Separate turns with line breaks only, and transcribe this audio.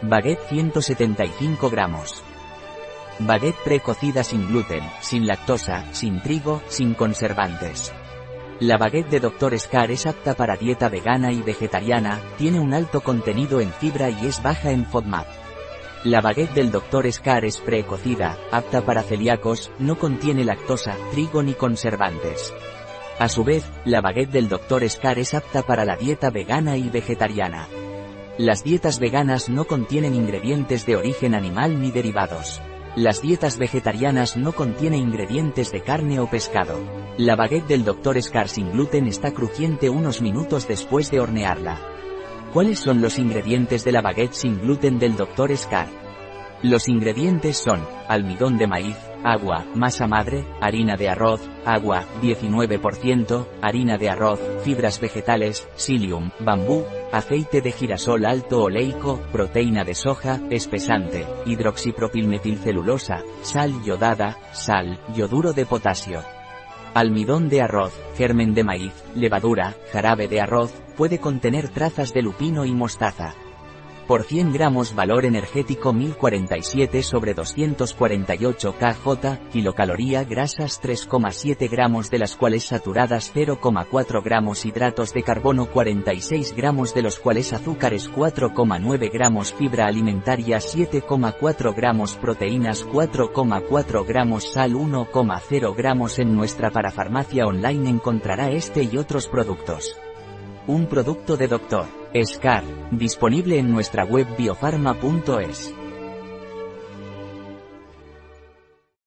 Baguette 175 gramos. Baguette precocida sin gluten, sin lactosa, sin trigo, sin conservantes. La baguette de Dr. Scar es apta para dieta vegana y vegetariana, tiene un alto contenido en fibra y es baja en FODMAP. La baguette del Dr. Scar es precocida, apta para celíacos, no contiene lactosa, trigo ni conservantes. A su vez, la baguette del Dr. Scar es apta para la dieta vegana y vegetariana. Las dietas veganas no contienen ingredientes de origen animal ni derivados. Las dietas vegetarianas no contienen ingredientes de carne o pescado. La baguette del Dr. Scar sin gluten está crujiente unos minutos después de hornearla. ¿Cuáles son los ingredientes de la baguette sin gluten del Dr. Scar? Los ingredientes son, almidón de maíz, agua, masa madre, harina de arroz, agua, 19%, harina de arroz, fibras vegetales, psyllium, bambú, aceite de girasol alto oleico, proteína de soja, espesante, hidroxipropilmetilcelulosa, sal yodada, sal, yoduro de potasio. Almidón de arroz, germen de maíz, levadura, jarabe de arroz, puede contener trazas de lupino y mostaza. Por 100 gramos valor energético 1047 sobre 248 kJ, kilocaloría grasas 3,7 gramos de las cuales saturadas 0,4 gramos hidratos de carbono 46 gramos de los cuales azúcares 4,9 gramos fibra alimentaria 7,4 gramos proteínas 4,4 gramos sal 1,0 gramos en nuestra parafarmacia online encontrará este y otros productos. Un producto de Dr. Scar, disponible en nuestra web biofarma.es.